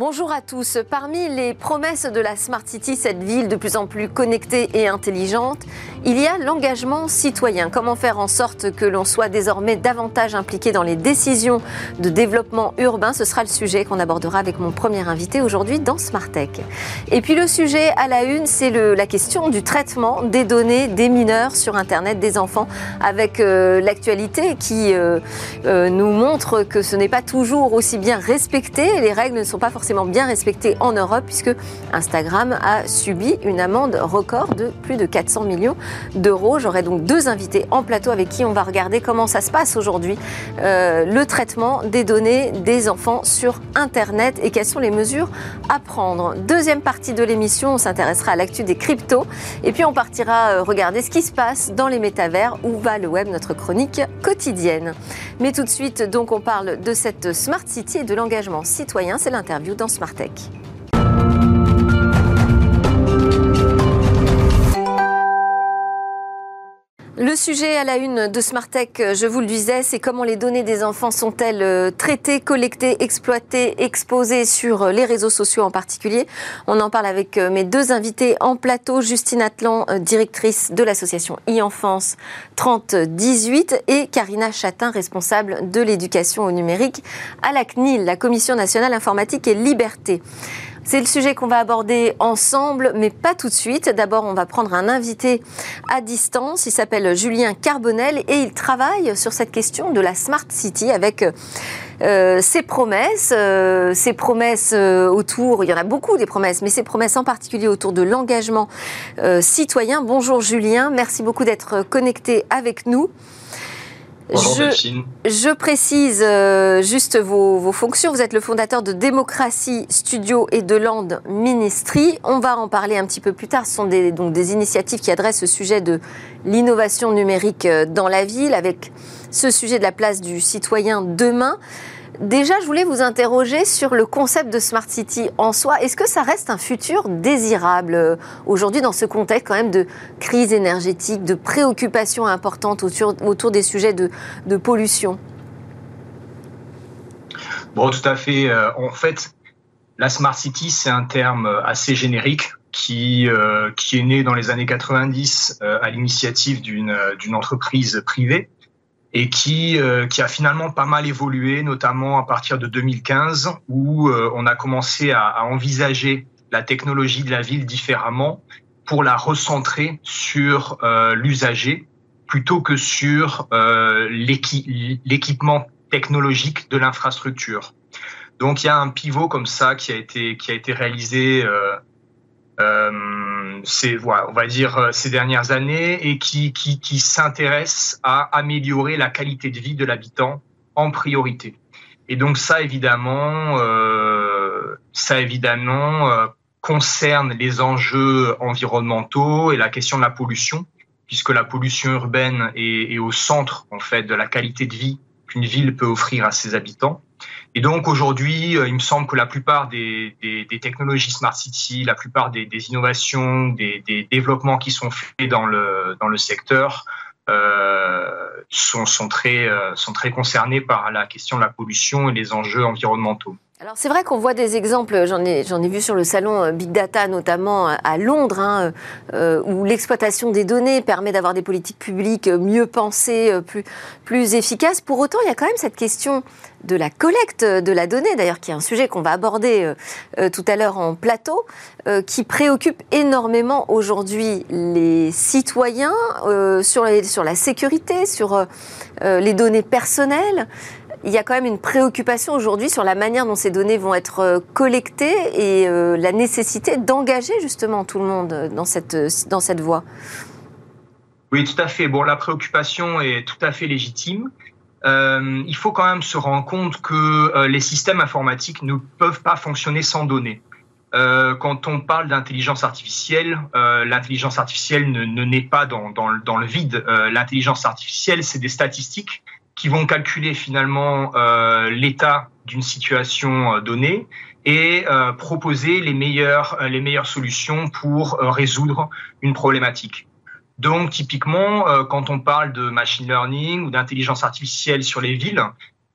Bonjour à tous. Parmi les promesses de la Smart City, cette ville de plus en plus connectée et intelligente, il y a l'engagement citoyen. Comment faire en sorte que l'on soit désormais davantage impliqué dans les décisions de développement urbain? Ce sera le sujet qu'on abordera avec mon premier invité aujourd'hui dans Smart Tech. Et puis le sujet à la une, c'est la question du traitement des données des mineurs sur Internet, des enfants, avec euh, l'actualité qui euh, euh, nous montre que ce n'est pas toujours aussi bien respecté. Les règles ne sont pas forcément bien respecté en Europe puisque Instagram a subi une amende record de plus de 400 millions d'euros. J'aurai donc deux invités en plateau avec qui on va regarder comment ça se passe aujourd'hui, euh, le traitement des données des enfants sur Internet et quelles sont les mesures à prendre. Deuxième partie de l'émission, on s'intéressera à l'actu des cryptos et puis on partira euh, regarder ce qui se passe dans les métavers, où va le web, notre chronique quotidienne. Mais tout de suite, donc, on parle de cette Smart City et de l'engagement citoyen. C'est l'interview dans Smart Le sujet à la une de Smartech, je vous le disais, c'est comment les données des enfants sont-elles euh, traitées, collectées, exploitées, exposées sur les réseaux sociaux en particulier. On en parle avec euh, mes deux invités en plateau, Justine Atlan, euh, directrice de l'association e-enfance 3018 et Karina Chatin, responsable de l'éducation au numérique à la CNIL, la Commission nationale informatique et liberté. C'est le sujet qu'on va aborder ensemble, mais pas tout de suite. D'abord, on va prendre un invité à distance. Il s'appelle Julien Carbonel et il travaille sur cette question de la Smart City avec euh, ses promesses, euh, ses promesses euh, autour, il y en a beaucoup des promesses, mais ses promesses en particulier autour de l'engagement citoyen. Bonjour Julien, merci beaucoup d'être connecté avec nous je, précise euh, juste vos, fonctions. Vous êtes le fondateur de Démocratie Studio et de Land Ministry. On va en parler un petit peu plus tard. Ce sont des, donc des initiatives qui adressent le sujet de l'innovation numérique euh, dans la ville, avec ce sujet de la place du citoyen demain. Déjà, je voulais vous interroger sur le concept de Smart City en soi. Est-ce que ça reste un futur désirable euh, aujourd'hui dans ce contexte quand même de crise énergétique, de préoccupations importantes autour, des sujets de, pollution? Bon, tout à fait. Euh, en fait, la Smart City, c'est un terme assez générique euh, qui est né dans les années 90 à l'initiative d'une entreprise privée et qui, euh, qui a finalement pas mal évolué, notamment à partir de 2015, où euh, on a commencé à, à, envisager la technologie de la ville différemment pour la recentrer sur euh, l'usager plutôt que sur l'équipement technologique de l'infrastructure. Donc il y a un pivot comme ça qui a été, qui a été réalisé euh, c'est voilà, on va dire euh, ces dernières années et qui, qui, qui s'intéresse à améliorer la qualité de vie de l'habitant en priorité. Et donc ça évidemment, euh, ça évidemment euh, concerne les enjeux environnementaux et la question de la pollution, puisque la pollution urbaine est, est au centre en fait de la qualité de vie qu'une ville peut offrir à ses habitants. Et donc aujourd'hui, euh, il me semble que la plupart des, technologies Smart City, la plupart des, innovations, des, développements qui sont faits dans le, secteur euh, sont, euh, sont très concernés par la question de la pollution et les enjeux environnementaux. Alors c'est vrai qu'on voit des exemples, j'en ai, ai vu sur le salon euh, Big Data notamment à Londres, hein, euh, où l'exploitation des données permet d'avoir des politiques publiques mieux pensées, plus, plus efficaces. Pour autant, il y a quand même cette question de la collecte de la donnée, d'ailleurs qui est un sujet qu'on va aborder tout à l'heure en plateau, qui préoccupe énormément aujourd'hui les citoyens sur, sur la sécurité, sur les données personnelles il y a quand même une préoccupation aujourd'hui sur la manière dont ces données vont être euh, collectées et euh, la nécessité d'engager justement tout le monde dans cette, dans cette voie. Oui, tout à fait. Bon, la préoccupation est tout à fait légitime. Euh, il faut quand même se rendre compte que les systèmes informatiques ne peuvent pas fonctionner sans données. quand on parle d'intelligence artificielle, l'intelligence artificielle ne, naît pas dans, dans le vide. l'intelligence artificielle, c'est des statistiques qui vont calculer finalement euh, l'état d'une situation euh, donnée et euh, proposer les meilleures, les meilleures solutions pour résoudre une problématique. Donc typiquement, quand on parle de machine learning ou d'intelligence artificielle sur les villes,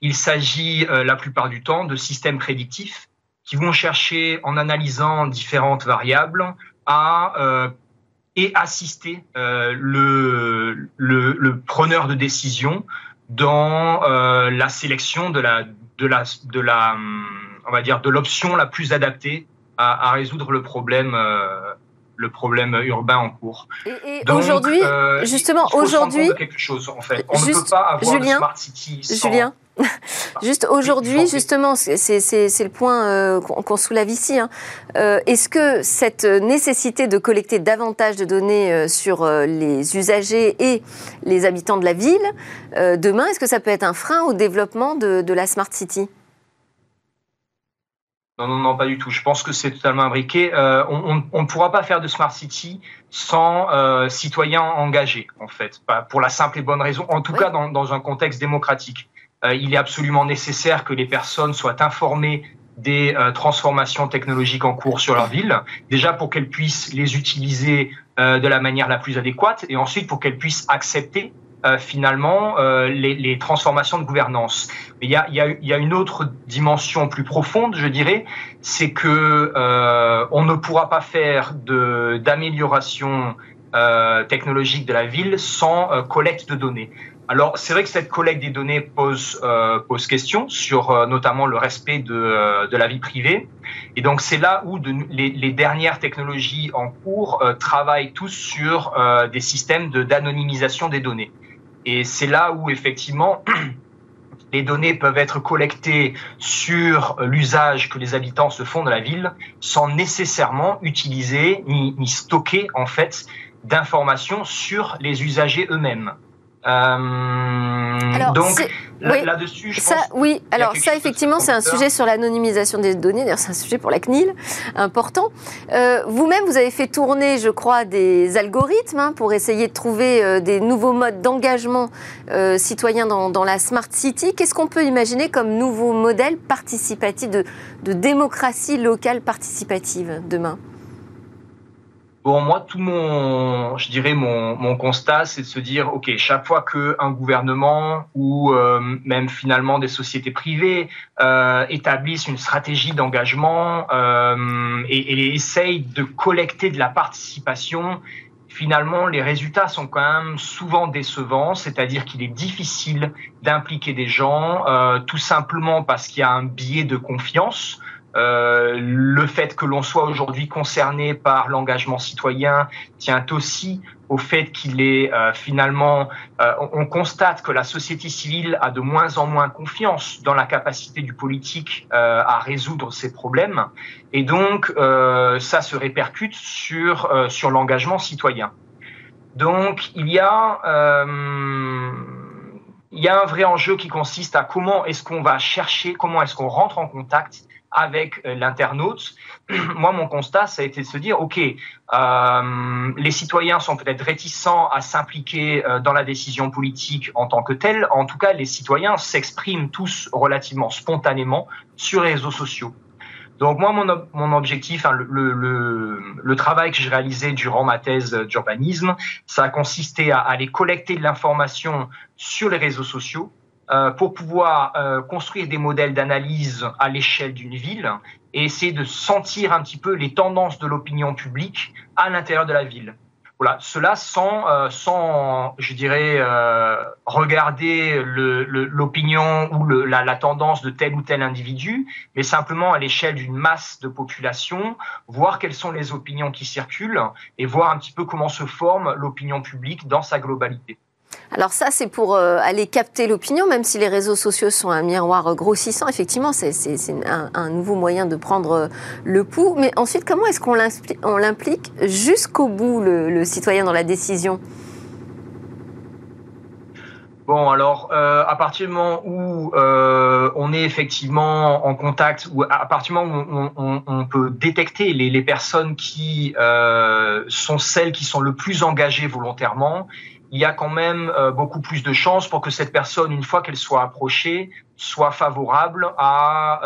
il s'agit la plupart du temps de systèmes prédictifs qui vont chercher, en analysant différentes variables, à et assister le, le, le, preneur de décision dans la sélection de la de la de la on va dire de l'option la plus adaptée à, à résoudre le problème le problème urbain en cours. Et, aujourd'hui, euh, justement, aujourd'hui, quelque chose en fait. On ne peut pas avoir Julien, smart city sans... Julien. Juste aujourd'hui, justement, c'est le point euh, qu'on soulève ici. Hein. Euh, est-ce que cette nécessité de collecter davantage de données sur les usagers et les habitants de la ville, demain, est-ce que ça peut être un frein au développement de, de la smart city? Non, non, non, pas du tout. Je pense que c'est totalement imbriqué. Euh, on ne pourra pas faire de Smart City sans euh, citoyens engagés, en fait, pour la simple et bonne raison, en tout cas dans, dans, un contexte démocratique. Euh, il est absolument nécessaire que les personnes soient informées des euh, transformations technologiques en cours sur leur ville, déjà pour qu'elles puissent les utiliser euh, de la manière la plus adéquate, et ensuite pour qu'elles puissent accepter euh, finalement euh, les, transformations de gouvernance. Il y a, une autre dimension plus profonde, je dirais, c'est que euh, on ne pourra pas faire d'amélioration technologique de la ville sans collecte de données. Alors c'est vrai que cette collecte des données pose pose question sur notamment le respect de, la vie privée. Et donc c'est là où les, dernières technologies en cours travaillent tous sur des systèmes d'anonymisation des données. Et c'est là où effectivement les données peuvent être collectées sur l'usage que les habitants se font de la ville sans nécessairement utiliser ni, stocker d'informations sur les usagers eux-mêmes. Euh, donc là-dessus, je ça, oui. Alors ça, effectivement, c'est un sujet sur l'anonymisation des données. D'ailleurs, c'est un sujet pour la CNIL important. Euh, vous-même, vous avez fait tourner, je crois, des algorithmes hein, pour essayer de trouver euh, des nouveaux modes d'engagement euh, citoyen dans, dans, la smart city. Qu'est-ce qu'on peut imaginer comme nouveau modèle participatif de, de démocratie locale participative demain? Bon, moi, tout mon, je dirais mon, mon constat, c'est de se dire, ok, chaque fois que un gouvernement ou euh, même finalement des sociétés privées euh, établissent une stratégie d'engagement euh, et, et essayent de collecter de la participation, finalement, les résultats sont quand même souvent décevants, c'est-à-dire qu'il est difficile d'impliquer des gens, euh, tout simplement parce qu'il y a un biais de confiance. Euh, le fait que l'on soit aujourd'hui concerné par l'engagement citoyen tient aussi au fait qu'il est euh, finalement, euh, on constate que la société civile a de moins en moins confiance dans la capacité du politique à résoudre ces problèmes, et donc ça se répercute sur sur l'engagement citoyen. Donc il y a il y a un vrai enjeu qui consiste à comment est-ce qu'on va chercher, comment est-ce qu'on rentre en contact avec euh, l'internaute, moi, mon constat, ça a été de se dire, OK, euh, les citoyens sont peut-être réticents à s'impliquer euh, dans la décision politique en tant que telle. En tout cas, les citoyens s'expriment tous relativement spontanément sur les réseaux sociaux. Donc moi, mon, mon objectif, hein, le, le, le, travail que j'ai réalisé durant ma thèse d'urbanisme, ça a consisté à aller collecter de l'information sur les réseaux sociaux, euh, pour pouvoir euh, construire des modèles d'analyse à l'échelle d'une ville et essayer de sentir un petit peu les tendances de l'opinion publique à l'intérieur de la ville. Voilà, cela sans, euh, sans je dirais, regarder l'opinion ou le, la, la, tendance de tel ou tel individu, mais simplement à l'échelle d'une masse de population, voir quelles sont les opinions qui circulent et voir un petit peu comment se forme l'opinion publique dans sa globalité. Alors ça, c'est pour euh, aller capter l'opinion, même si les réseaux sociaux sont un miroir grossissant. Effectivement, c'est un, nouveau moyen de prendre euh, le pouls. Mais ensuite, comment est-ce qu'on l'implique jusqu'au bout, le, citoyen, dans la décision? Bon, alors, euh, à partir du moment où on est effectivement en contact, ou à partir du moment où on, peut détecter les personnes qui sont celles qui sont le plus engagées volontairement, il y a quand même beaucoup plus de chances pour que cette personne, une fois qu'elle soit approchée, soit favorable à,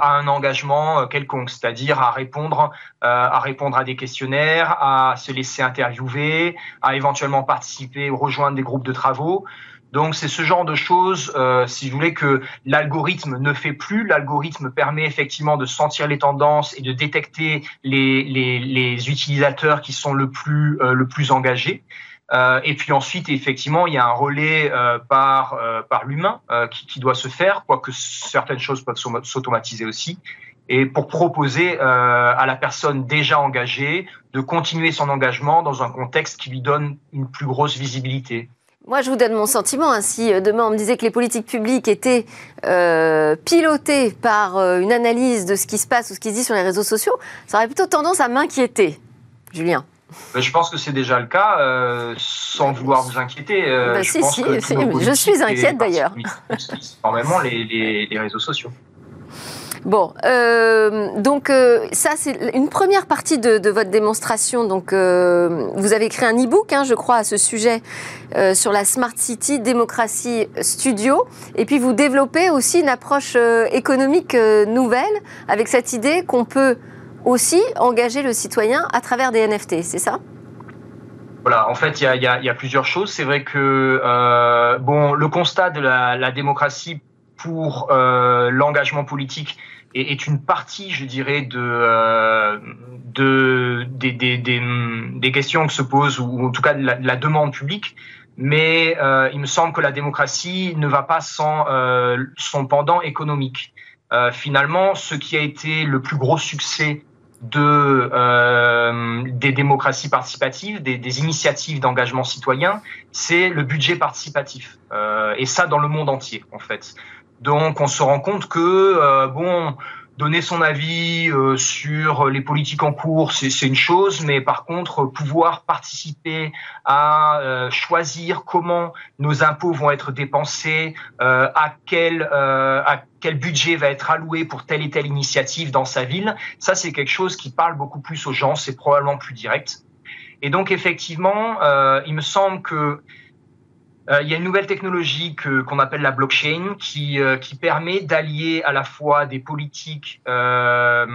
à un engagement quelconque, c'est-à-dire à répondre, à répondre à des questionnaires, à se laisser interviewer, à éventuellement participer ou rejoindre des groupes de travaux. Donc c'est ce genre de choses, euh, si vous voulez, que l'algorithme ne fait plus. L'algorithme permet effectivement de sentir les tendances et de détecter les, utilisateurs qui sont euh, le plus engagés. Euh, et puis ensuite, effectivement, il y a un relais euh, par, euh, par l'humain qui, doit se faire, quoique certaines choses peuvent s'automatiser aussi. Et pour proposer à la personne déjà engagée de continuer son engagement dans un contexte qui lui donne une plus grosse visibilité. Moi, je vous donne mon sentiment. Hein. demain, on me disait que les politiques publiques étaient pilotées par une analyse de ce qui se passe ou ce qui se dit sur les réseaux sociaux, ça aurait plutôt tendance à m'inquiéter. Julien je pense que c'est déjà le cas, euh, sans vouloir vous inquiéter. Bah, je, si, si, je suis inquiète d'ailleurs. Énormément les, les, les réseaux sociaux. Bon, euh, donc euh, ça c'est une première partie de, votre démonstration. Donc euh, vous avez écrit un e-book, hein, je crois, à ce sujet sur la Smart City Démocratie Studio. Et puis vous développez aussi une approche économique nouvelle avec cette idée qu'on peut aussi engager le citoyen à travers des NFT, c'est ça? Voilà, en fait, il y a, plusieurs choses. C'est vrai que bon, le constat de la, démocratie pour euh, l'engagement politique est, une partie, je dirais, de, euh, de des, questions que se posent, ou en tout cas de la, de la demande publique. Mais euh, il me semble que la démocratie ne va pas sans euh, son pendant économique. Euh, finalement, ce qui a été le plus gros succès de euh, des démocraties participatives, des, des initiatives d'engagement citoyen, c'est le budget participatif. Euh, et ça dans le monde entier, en fait. Donc on se rend compte que euh, bon, donner son avis euh, sur les politiques en cours, c'est une chose, mais par contre pouvoir participer à euh, choisir comment nos impôts vont être dépensés, à quel à quel budget va être alloué pour telle et telle initiative dans sa ville, ça c'est quelque chose qui parle beaucoup plus aux gens, c'est probablement plus direct. Et donc effectivement, il me semble que euh, il y a une nouvelle technologie qu'on appelle la blockchain qui euh, qui permet d'allier à la fois des politiques euh,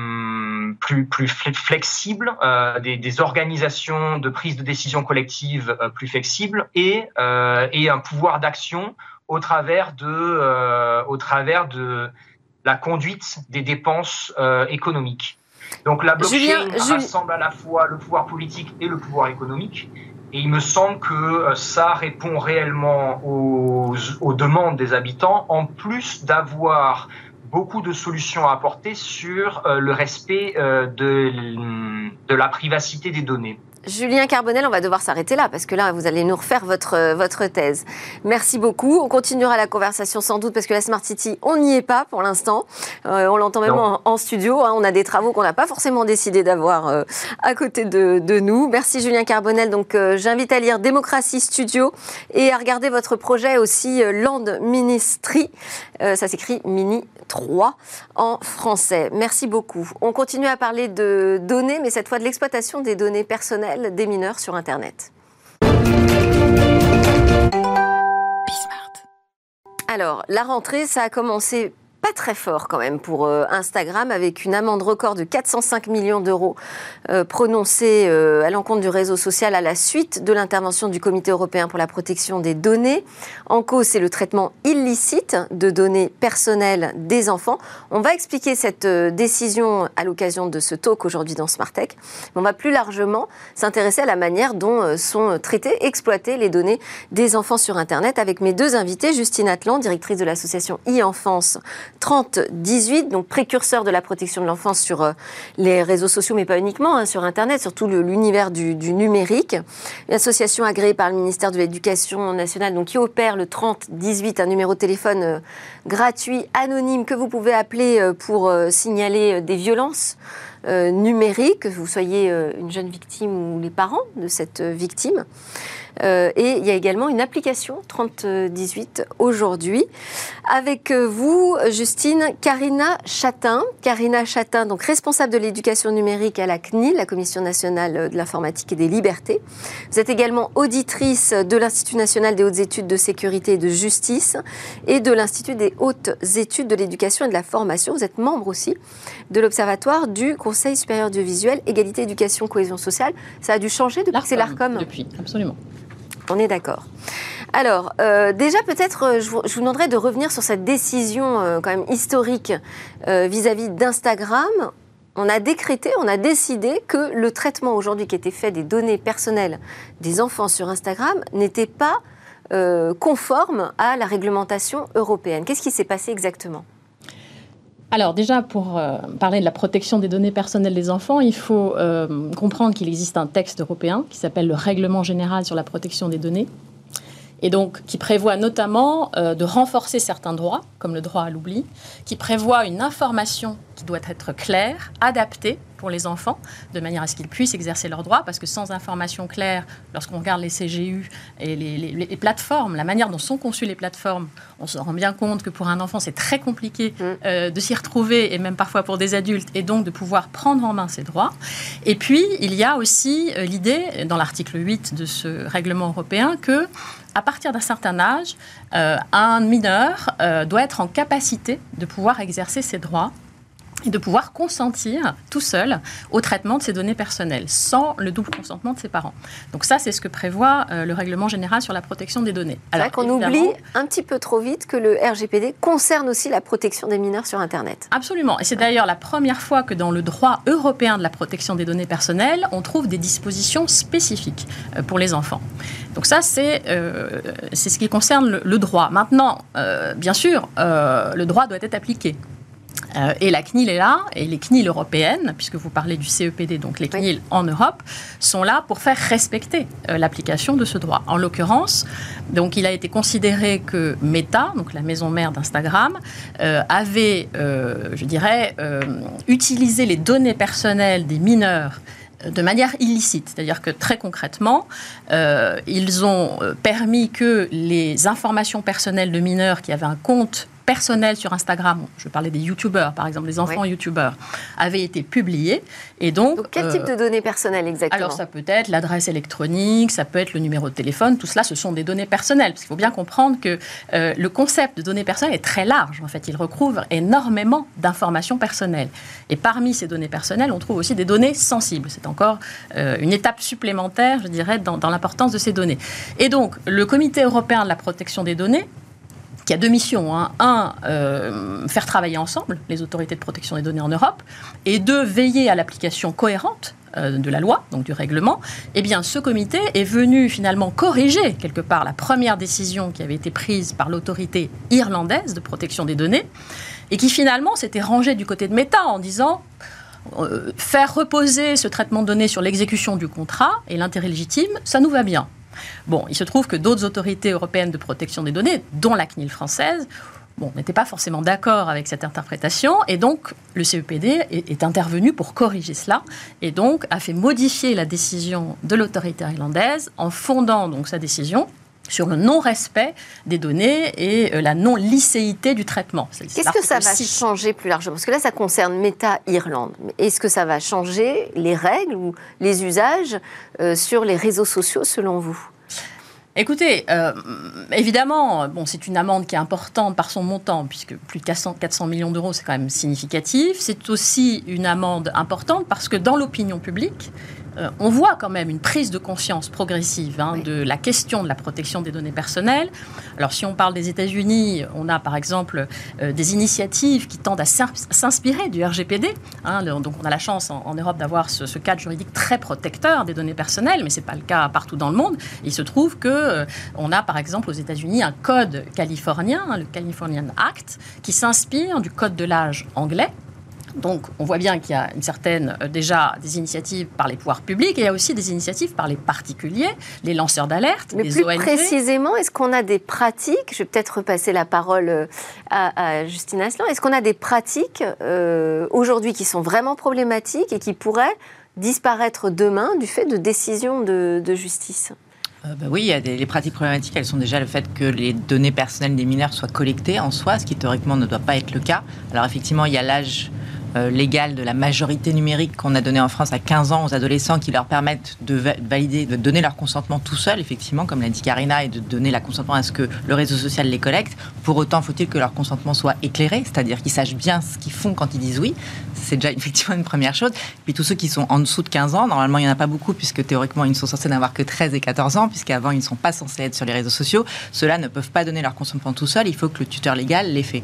plus flexibles, euh, des, organisations de prise de décision collective plus flexibles et un pouvoir d'action au travers de au travers de la conduite des dépenses économiques. Donc la blockchain rassemble à la fois le pouvoir politique et le pouvoir économique. Et il me semble que euh, ça répond réellement aux, aux demandes des habitants, en plus d'avoir beaucoup de solutions à apporter sur euh, le respect euh, de, de la privacité des données. Julien Carbonel, on va devoir s'arrêter là parce que là, vous allez nous refaire votre, euh, votre thèse. Merci beaucoup. On continuera la conversation sans doute parce que la Smart City, on n'y est pas pour l'instant. Euh, on l'entend même en, studio. Hein. On a des travaux qu'on n'a pas forcément décidé d'avoir euh, à côté de, de, nous. Merci Julien Carbonel. Donc, j'invite à lire Démocratie Studio et à regarder votre projet aussi Land Ministry. ça s'écrit Mini 3 en français. Merci beaucoup. On continue à parler de données, mais cette fois de l'exploitation des données personnelles des mineurs sur Internet. Alors, la rentrée, ça a commencé pas très fort quand même pour euh, Instagram, avec une amende record de 405 millions d'euros euh, prononcée euh, à l'encontre du réseau social à la suite de l'intervention du Comité européen pour la protection des données. En cause, c'est le traitement illicite de données personnelles des enfants. On va expliquer cette décision à l'occasion de ce talk aujourd'hui dans Smartech. On va plus largement s'intéresser à la manière dont sont traitées, exploitées les données des enfants sur Internet avec mes deux invités, Justine Atlan, directrice de l'association e-enfance 3018, donc précurseur de la protection de l'enfance sur euh, les réseaux sociaux, mais pas uniquement, hein, sur Internet, surtout l'univers du, numérique. Une association agréée par le ministère de l'Éducation nationale, donc qui opère le 3018, un numéro de téléphone euh, gratuit, anonyme, que vous pouvez appeler euh, pour signaler des violences. numériques, que vous soyez une jeune victime ou les parents de cette victime. Et il y a également une application 3018 aujourd'hui. Avec euh, vous, Justine, Karina Chatin. Karina Chatin, donc responsable de l'éducation numérique à la CNIL, la Commission nationale de l'informatique et des libertés. Vous êtes également auditrice de l'Institut national des hautes études de sécurité et de justice et de l'Institut des hautes études de l'éducation et de la formation. Vous êtes membre aussi de l'Observatoire du Conseil supérieur du visuel, égalité, éducation, cohésion sociale. Ça a dû changer depuis que c'est l'ARCOM Depuis, absolument. On est d'accord. Alors, euh, déjà, peut-être, euh, je, vous, demanderais de revenir sur cette décision euh, quand même historique vis-à-vis d'Instagram. On a décrété, on a décidé que le traitement aujourd'hui qui était fait des données personnelles des enfants sur Instagram n'était pas conforme à la réglementation européenne. Qu'est-ce qui s'est passé exactement? Alors déjà, pour parler de la protection des données personnelles des enfants, il faut comprendre qu'il existe un texte européen qui s'appelle le Règlement général sur la protection des données, et donc qui prévoit notamment euh, de renforcer certains droits, comme le droit à l'oubli, qui prévoit une information qui doit être claire, adaptée pour les enfants, de manière à ce qu'ils puissent exercer leurs droits, parce que sans information claire, lorsqu'on regarde les CGU et les, plateformes, la manière dont sont conçues les plateformes, on se rend bien compte que pour un enfant, c'est très compliqué mm. euh, de s'y retrouver, et même parfois pour des adultes, et donc de pouvoir prendre en main ses droits. Et puis, il y a aussi euh, l'idée, dans l'article 8 de ce règlement européen, que à partir d'un certain âge, euh, un mineur doit être en capacité de pouvoir exercer ses droits et de pouvoir consentir tout seul au traitement de ses données personnelles, sans le double consentement de ses parents. Donc ça, c'est ce que prévoit euh, le règlement général sur la protection des données. C'est vrai qu'on oublie un petit peu trop vite que le RGPD concerne aussi la protection des mineurs sur Internet. Absolument. Et c'est d'ailleurs la première fois que dans le droit européen de la protection des données personnelles, on trouve des dispositions spécifiques euh, pour les enfants. Donc ça, c'est euh, ce qui concerne le, droit. Maintenant, bien sûr, le droit doit être appliqué. Euh, et la CNIL est là, et les CNIL européennes, puisque vous parlez du CEPD, donc les CNIL en Europe, sont là pour faire respecter euh, l'application de ce droit. En l'occurrence, donc il a été considéré que Meta, donc la maison mère d'Instagram, euh, avait, je dirais, utilisé les données personnelles des mineurs de manière illicite. C'est-à-dire que très concrètement, ils ont permis que les informations personnelles de mineurs qui avaient un compte personnels sur Instagram, je parlais des youtubeurs par exemple, des enfants youtubeurs, avaient été publiés. Et donc, quel type de euh, données personnelles exactement Alors ça peut être l'adresse électronique, ça peut être le numéro de téléphone, tout cela ce sont des données personnelles. Parce qu'il faut bien comprendre que euh, le concept de données personnelles est très large. En fait, il recouvre énormément d'informations personnelles. Et parmi ces données personnelles, on trouve aussi des données sensibles. C'est encore euh, une étape supplémentaire, je dirais, dans, dans l'importance de ces données. Et donc, le Comité européen de la protection des données qui a deux missions. Hein. Un, euh, faire travailler ensemble les autorités de protection des données en Europe, et deux, veiller à l'application cohérente euh, de la loi, donc du règlement, eh bien, ce comité est venu finalement corriger quelque part la première décision qui avait été prise par l'autorité irlandaise de protection des données, et qui finalement s'était rangée du côté de Meta en disant euh, faire reposer ce traitement de données sur l'exécution du contrat et l'intérêt légitime, ça nous va bien. Bon, il se trouve que d'autres autorités européennes de protection des données, dont la CNIL française, bon, n'étaient pas forcément d'accord avec cette interprétation, et donc le CEPD est, intervenu pour corriger cela, et donc a fait modifier la décision de l'autorité irlandaise en fondant sa décision sur le non-respect des données et euh, la non-licéité du traitement. Qu'est-ce que ça va changer plus largement? Parce que là, ça concerne Meta Irlande. Est-ce que ça va changer les règles ou les usages euh, sur les réseaux sociaux, selon vous? Écoutez, euh, évidemment, bon, c'est une amende qui est importante par son montant, puisque plus de 400, 400 millions d'euros, c'est quand même significatif. C'est aussi une amende importante parce que dans l'opinion publique, euh, on voit quand même une prise de conscience progressive hein, de la question de la protection des données personnelles. Alors si on parle des États-Unis, on a par exemple euh, des initiatives qui tendent à s'inspirer du RGPD. Hein. donc on a la chance en, Europe d'avoir ce, cadre juridique très protecteur des données personnelles, mais ce n'est pas le cas partout dans le monde. Il se trouve que euh, on a par exemple aux États-Unis un code californien, hein, le Californian Act, qui s'inspire du code de l'âge anglais donc, on voit bien qu'il y a une certaine, euh, déjà, des initiatives par les pouvoirs publics et il y a aussi des initiatives par les particuliers, les lanceurs d'alerte, les plus précisément, est-ce qu'on a des pratiques Je vais peut-être repasser la parole euh, à, Justine Aslan. Est-ce qu'on a des pratiques euh, aujourd'hui qui sont vraiment problématiques et qui pourraient disparaître demain du fait de décisions de, justice? Bah oui, il y a des, les pratiques problématiques, elles sont déjà le fait que les données personnelles des mineurs soient collectées en soi, ce qui théoriquement ne doit pas être le cas. Alors effectivement, il y a l'âge euh, légal de la majorité numérique qu'on a donné en France à 15 ans aux adolescents qui leur permettent de valider, de donner leur consentement tout seul, effectivement, comme l'a dit Karina, et de donner la consentement à ce que le réseau social les collecte. Pour autant, faut-il que leur consentement soit éclairé, c'est-à-dire qu'ils sachent bien ce qu'ils font quand ils disent oui? C'est déjà effectivement une première chose. Puis tous ceux qui sont en dessous de 15 ans, normalement, il n'y en a pas beaucoup, puisque théoriquement, ils ne sont censés n'avoir que 13 et 14 ans, puisqu'avant, ils ne sont pas censés être sur les réseaux sociaux. Ceux-là ne peuvent pas donner leur consentement tout seul. Il faut que le tuteur légal les fait.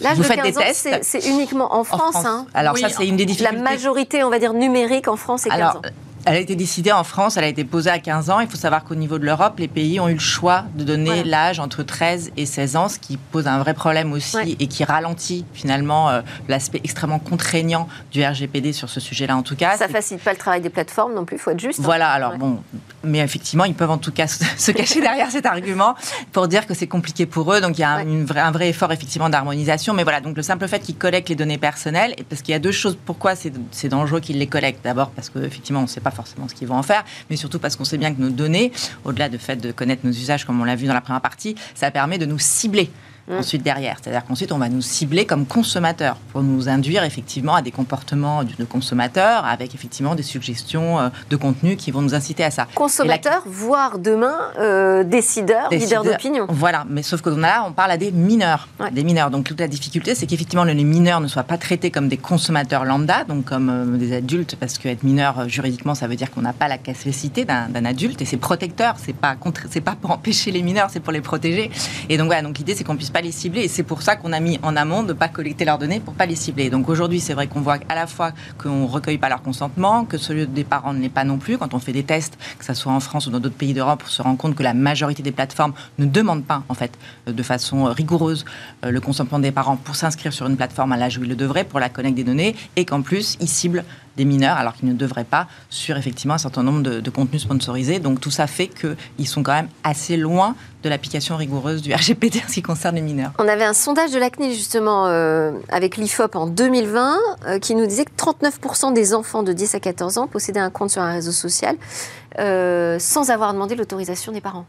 L'âge de 15 ans, c'est uniquement en France. Hein. Alors ça, c'est une des difficultés. La majorité, on va dire, numérique en France, c'est 15 Alors, ans. Elle a été décidée en France, elle a été posée à 15 ans. Il faut savoir qu'au niveau de l'Europe, les pays ont eu le choix de donner l'âge entre 13 et 16 ans, ce qui pose un vrai problème aussi et qui ralentit finalement euh, l'aspect extrêmement contraignant du RGPD sur ce sujet-là en tout cas. Ça facilite pas le travail des plateformes non plus, il faut être juste. Hein. Voilà, alors bon, mais effectivement, ils peuvent en tout cas se cacher derrière cet argument pour dire que c'est compliqué pour eux. Donc il y a un, un vrai effort effectivement d'harmonisation. Mais voilà, donc le simple fait qu'ils collectent les données personnelles, parce qu'il y a deux choses. Pourquoi c'est dangereux qu'ils les collectent? D'abord parce qu'effectivement, on ne sait pas forcément ce qu'ils vont en faire, mais surtout parce qu'on sait bien que nos données, au-delà du fait de connaître nos usages, comme on l'a vu dans la première partie, ça permet de nous cibler. Mm. ensuite derrière. C'est-à-dire qu'ensuite, on va nous cibler comme consommateurs pour nous induire effectivement à des comportements de consommateurs avec effectivement des suggestions euh, de contenu qui vont nous inciter à ça. Consommateurs, voire demain euh, décideurs, leaders d'opinion. Voilà, mais sauf que là, on parle à des mineurs. Des mineurs. Donc toute la difficulté, c'est qu'effectivement, les mineurs ne soient pas traités comme des consommateurs lambda, donc comme euh, des adultes, parce qu'être mineur, juridiquement, ça veut dire qu'on n'a pas la capacité d'un adulte et c'est protecteur. C'est pas, pas pour empêcher les mineurs, c'est pour les protéger. Et donc voilà, donc l'idée, c'est qu'on puisse pas les cibler. Et c'est pour ça qu'on a mis en amont de ne pas collecter leurs données pour pas les cibler. Donc aujourd'hui, c'est vrai qu'on voit à la fois qu'on ne recueille pas leur consentement, que celui des parents ne l'est pas non plus. Quand on fait des tests, que ce soit en France ou dans d'autres pays d'Europe, on se rend compte que la majorité des plateformes ne demandent pas, en fait, euh, de façon euh, rigoureuse, euh, le consentement des parents pour s'inscrire sur une plateforme à l'âge où ils le devraient, pour la collecte des données, et qu'en plus, ils ciblent des mineurs, alors qu'ils ne devraient pas, sur effectivement un certain nombre de, contenus sponsorisés. Donc tout ça fait qu'ils sont quand même assez loin de l'application rigoureuse du RGPD en ce qui concerne les mineurs. On avait un sondage de la CNIL justement euh, avec l'IFOP en 2020 euh, qui nous disait que 39% des enfants de 10 à 14 ans possédaient un compte sur un réseau social euh, sans avoir demandé l'autorisation des parents.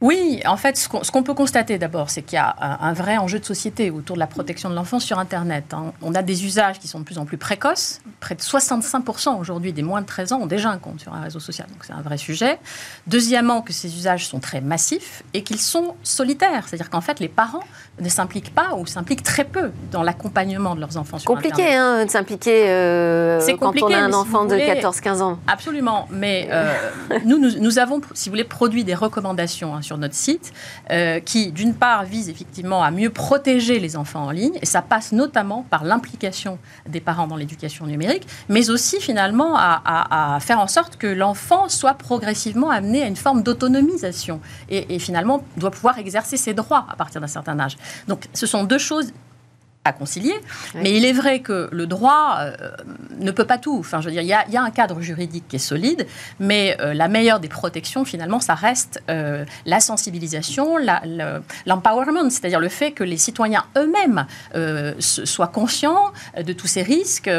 Oui, en fait, ce qu'on peut constater d'abord, c'est qu'il y a un, vrai enjeu de société autour de la protection de l'enfance sur Internet. Hein. On a des usages qui sont de plus en plus précoces. Près de 65% aujourd'hui des moins de 13 ans ont déjà un compte sur un réseau social, donc c'est un vrai sujet. Deuxièmement, que ces usages sont très massifs et qu'ils sont solitaires, c'est-à-dire qu'en fait, les parents ne s'impliquent pas ou s'impliquent très peu dans l'accompagnement de leurs enfants sur compliqué, Internet. Hein, de s'impliquer euh, quand on a un enfant de 14-15 ans. Absolument, mais euh, nous, nous, avons, si vous voulez, produit des recommandations hein, sur notre site, euh, qui, d'une part, vise effectivement à mieux protéger les enfants en ligne, et ça passe notamment par l'implication des parents dans l'éducation numérique, mais aussi finalement à, faire en sorte que l'enfant soit progressivement amené à une forme d'autonomisation, et, et finalement doit pouvoir exercer ses droits à partir d'un certain âge. Donc ce sont deux choses à concilier. Mais il est vrai que le droit euh, ne peut pas tout. Enfin, je veux dire, il y, a, un cadre juridique qui est solide, mais euh, la meilleure des protections, finalement, ça reste euh, la sensibilisation, l'empowerment, c'est-à-dire le fait que les citoyens eux-mêmes soient conscients de tous ces risques,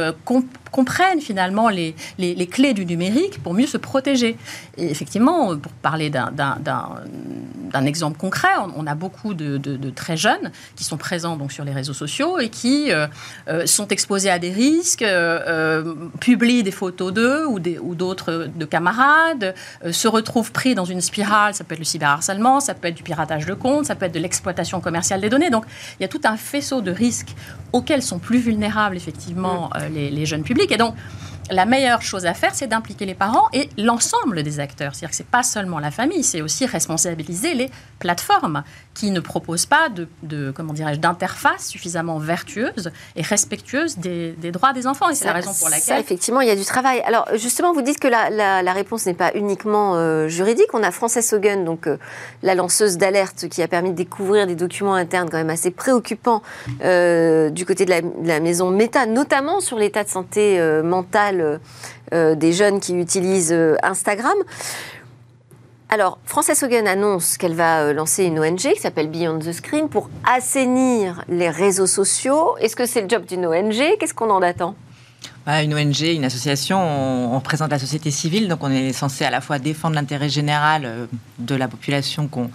comprennent finalement les, les, clés du numérique pour mieux se protéger. Et effectivement, pour parler d'un exemple concret, on, a beaucoup de, de, très jeunes qui sont présents donc sur les réseaux sociaux et qui euh, euh, sont exposés à des risques, euh, publient des photos d'eux ou, ou d'autres de camarades, se retrouvent pris dans une spirale, ça peut être le cyberharcèlement, ça peut être du piratage de comptes, ça peut être de l'exploitation commerciale des données. Donc il y a tout un faisceau de risques auxquels sont plus vulnérables effectivement les, les jeunes publics. Et donc, la meilleure chose à faire, c'est d'impliquer les parents et l'ensemble des acteurs. C'est-à-dire que ce n'est pas seulement la famille, c'est aussi responsabiliser les plateformes qui ne proposent pas de, comment dirais-je, d'interface suffisamment vertueuse et respectueuse des, droits des enfants. Et c'est la raison pour laquelle... Ça, effectivement, il y a du travail. Alors, justement, vous dites que la, réponse n'est pas uniquement euh, juridique. On a Frances Hogan, donc euh, la lanceuse d'alerte qui a permis de découvrir des documents internes quand même assez préoccupants euh, du côté de la, de la, maison Meta, notamment sur l'état de santé mentale euh, euh, des jeunes qui utilisent euh, Instagram. Alors, Frances Hogan annonce qu'elle va lancer une ONG qui s'appelle Beyond the Screen pour assainir les réseaux sociaux. Est-ce que c'est le job d'une ONG Qu'est-ce qu'on en attend? Une ONG, une association, on, représente la société civile, donc on est censé à la fois défendre l'intérêt général euh, de la population qu'on